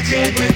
Legend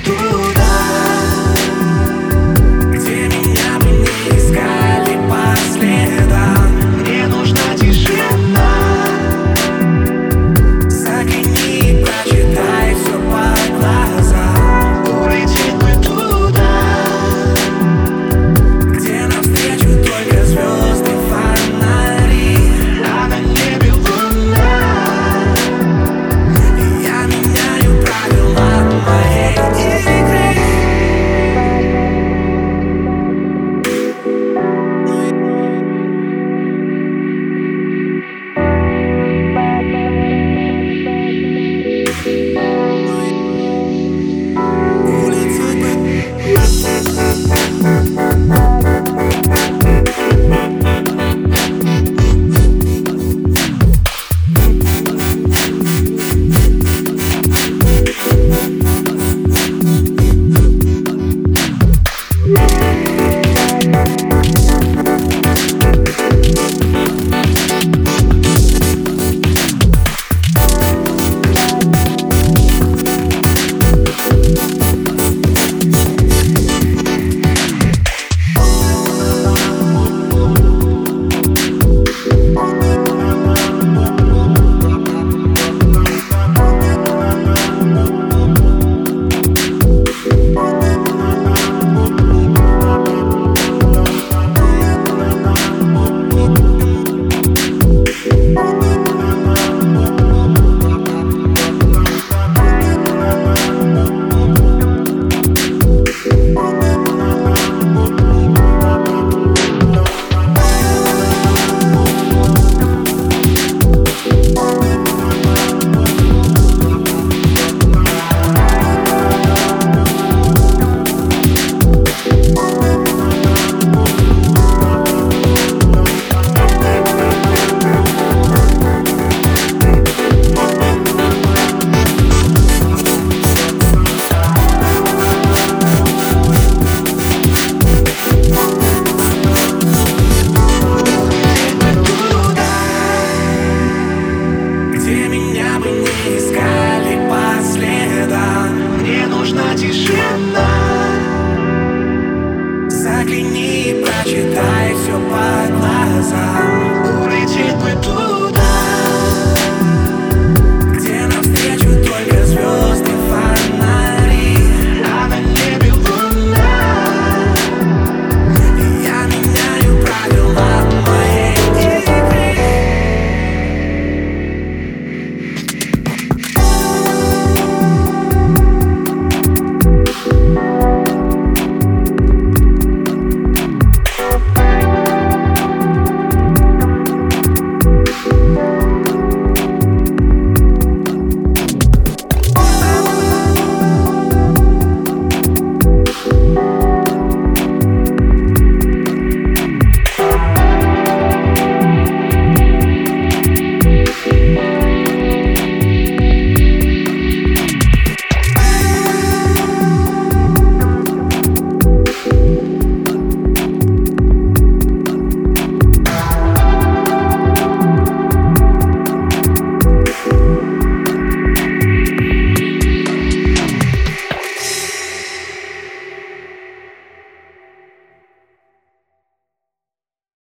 тишина Загляни и прочитай.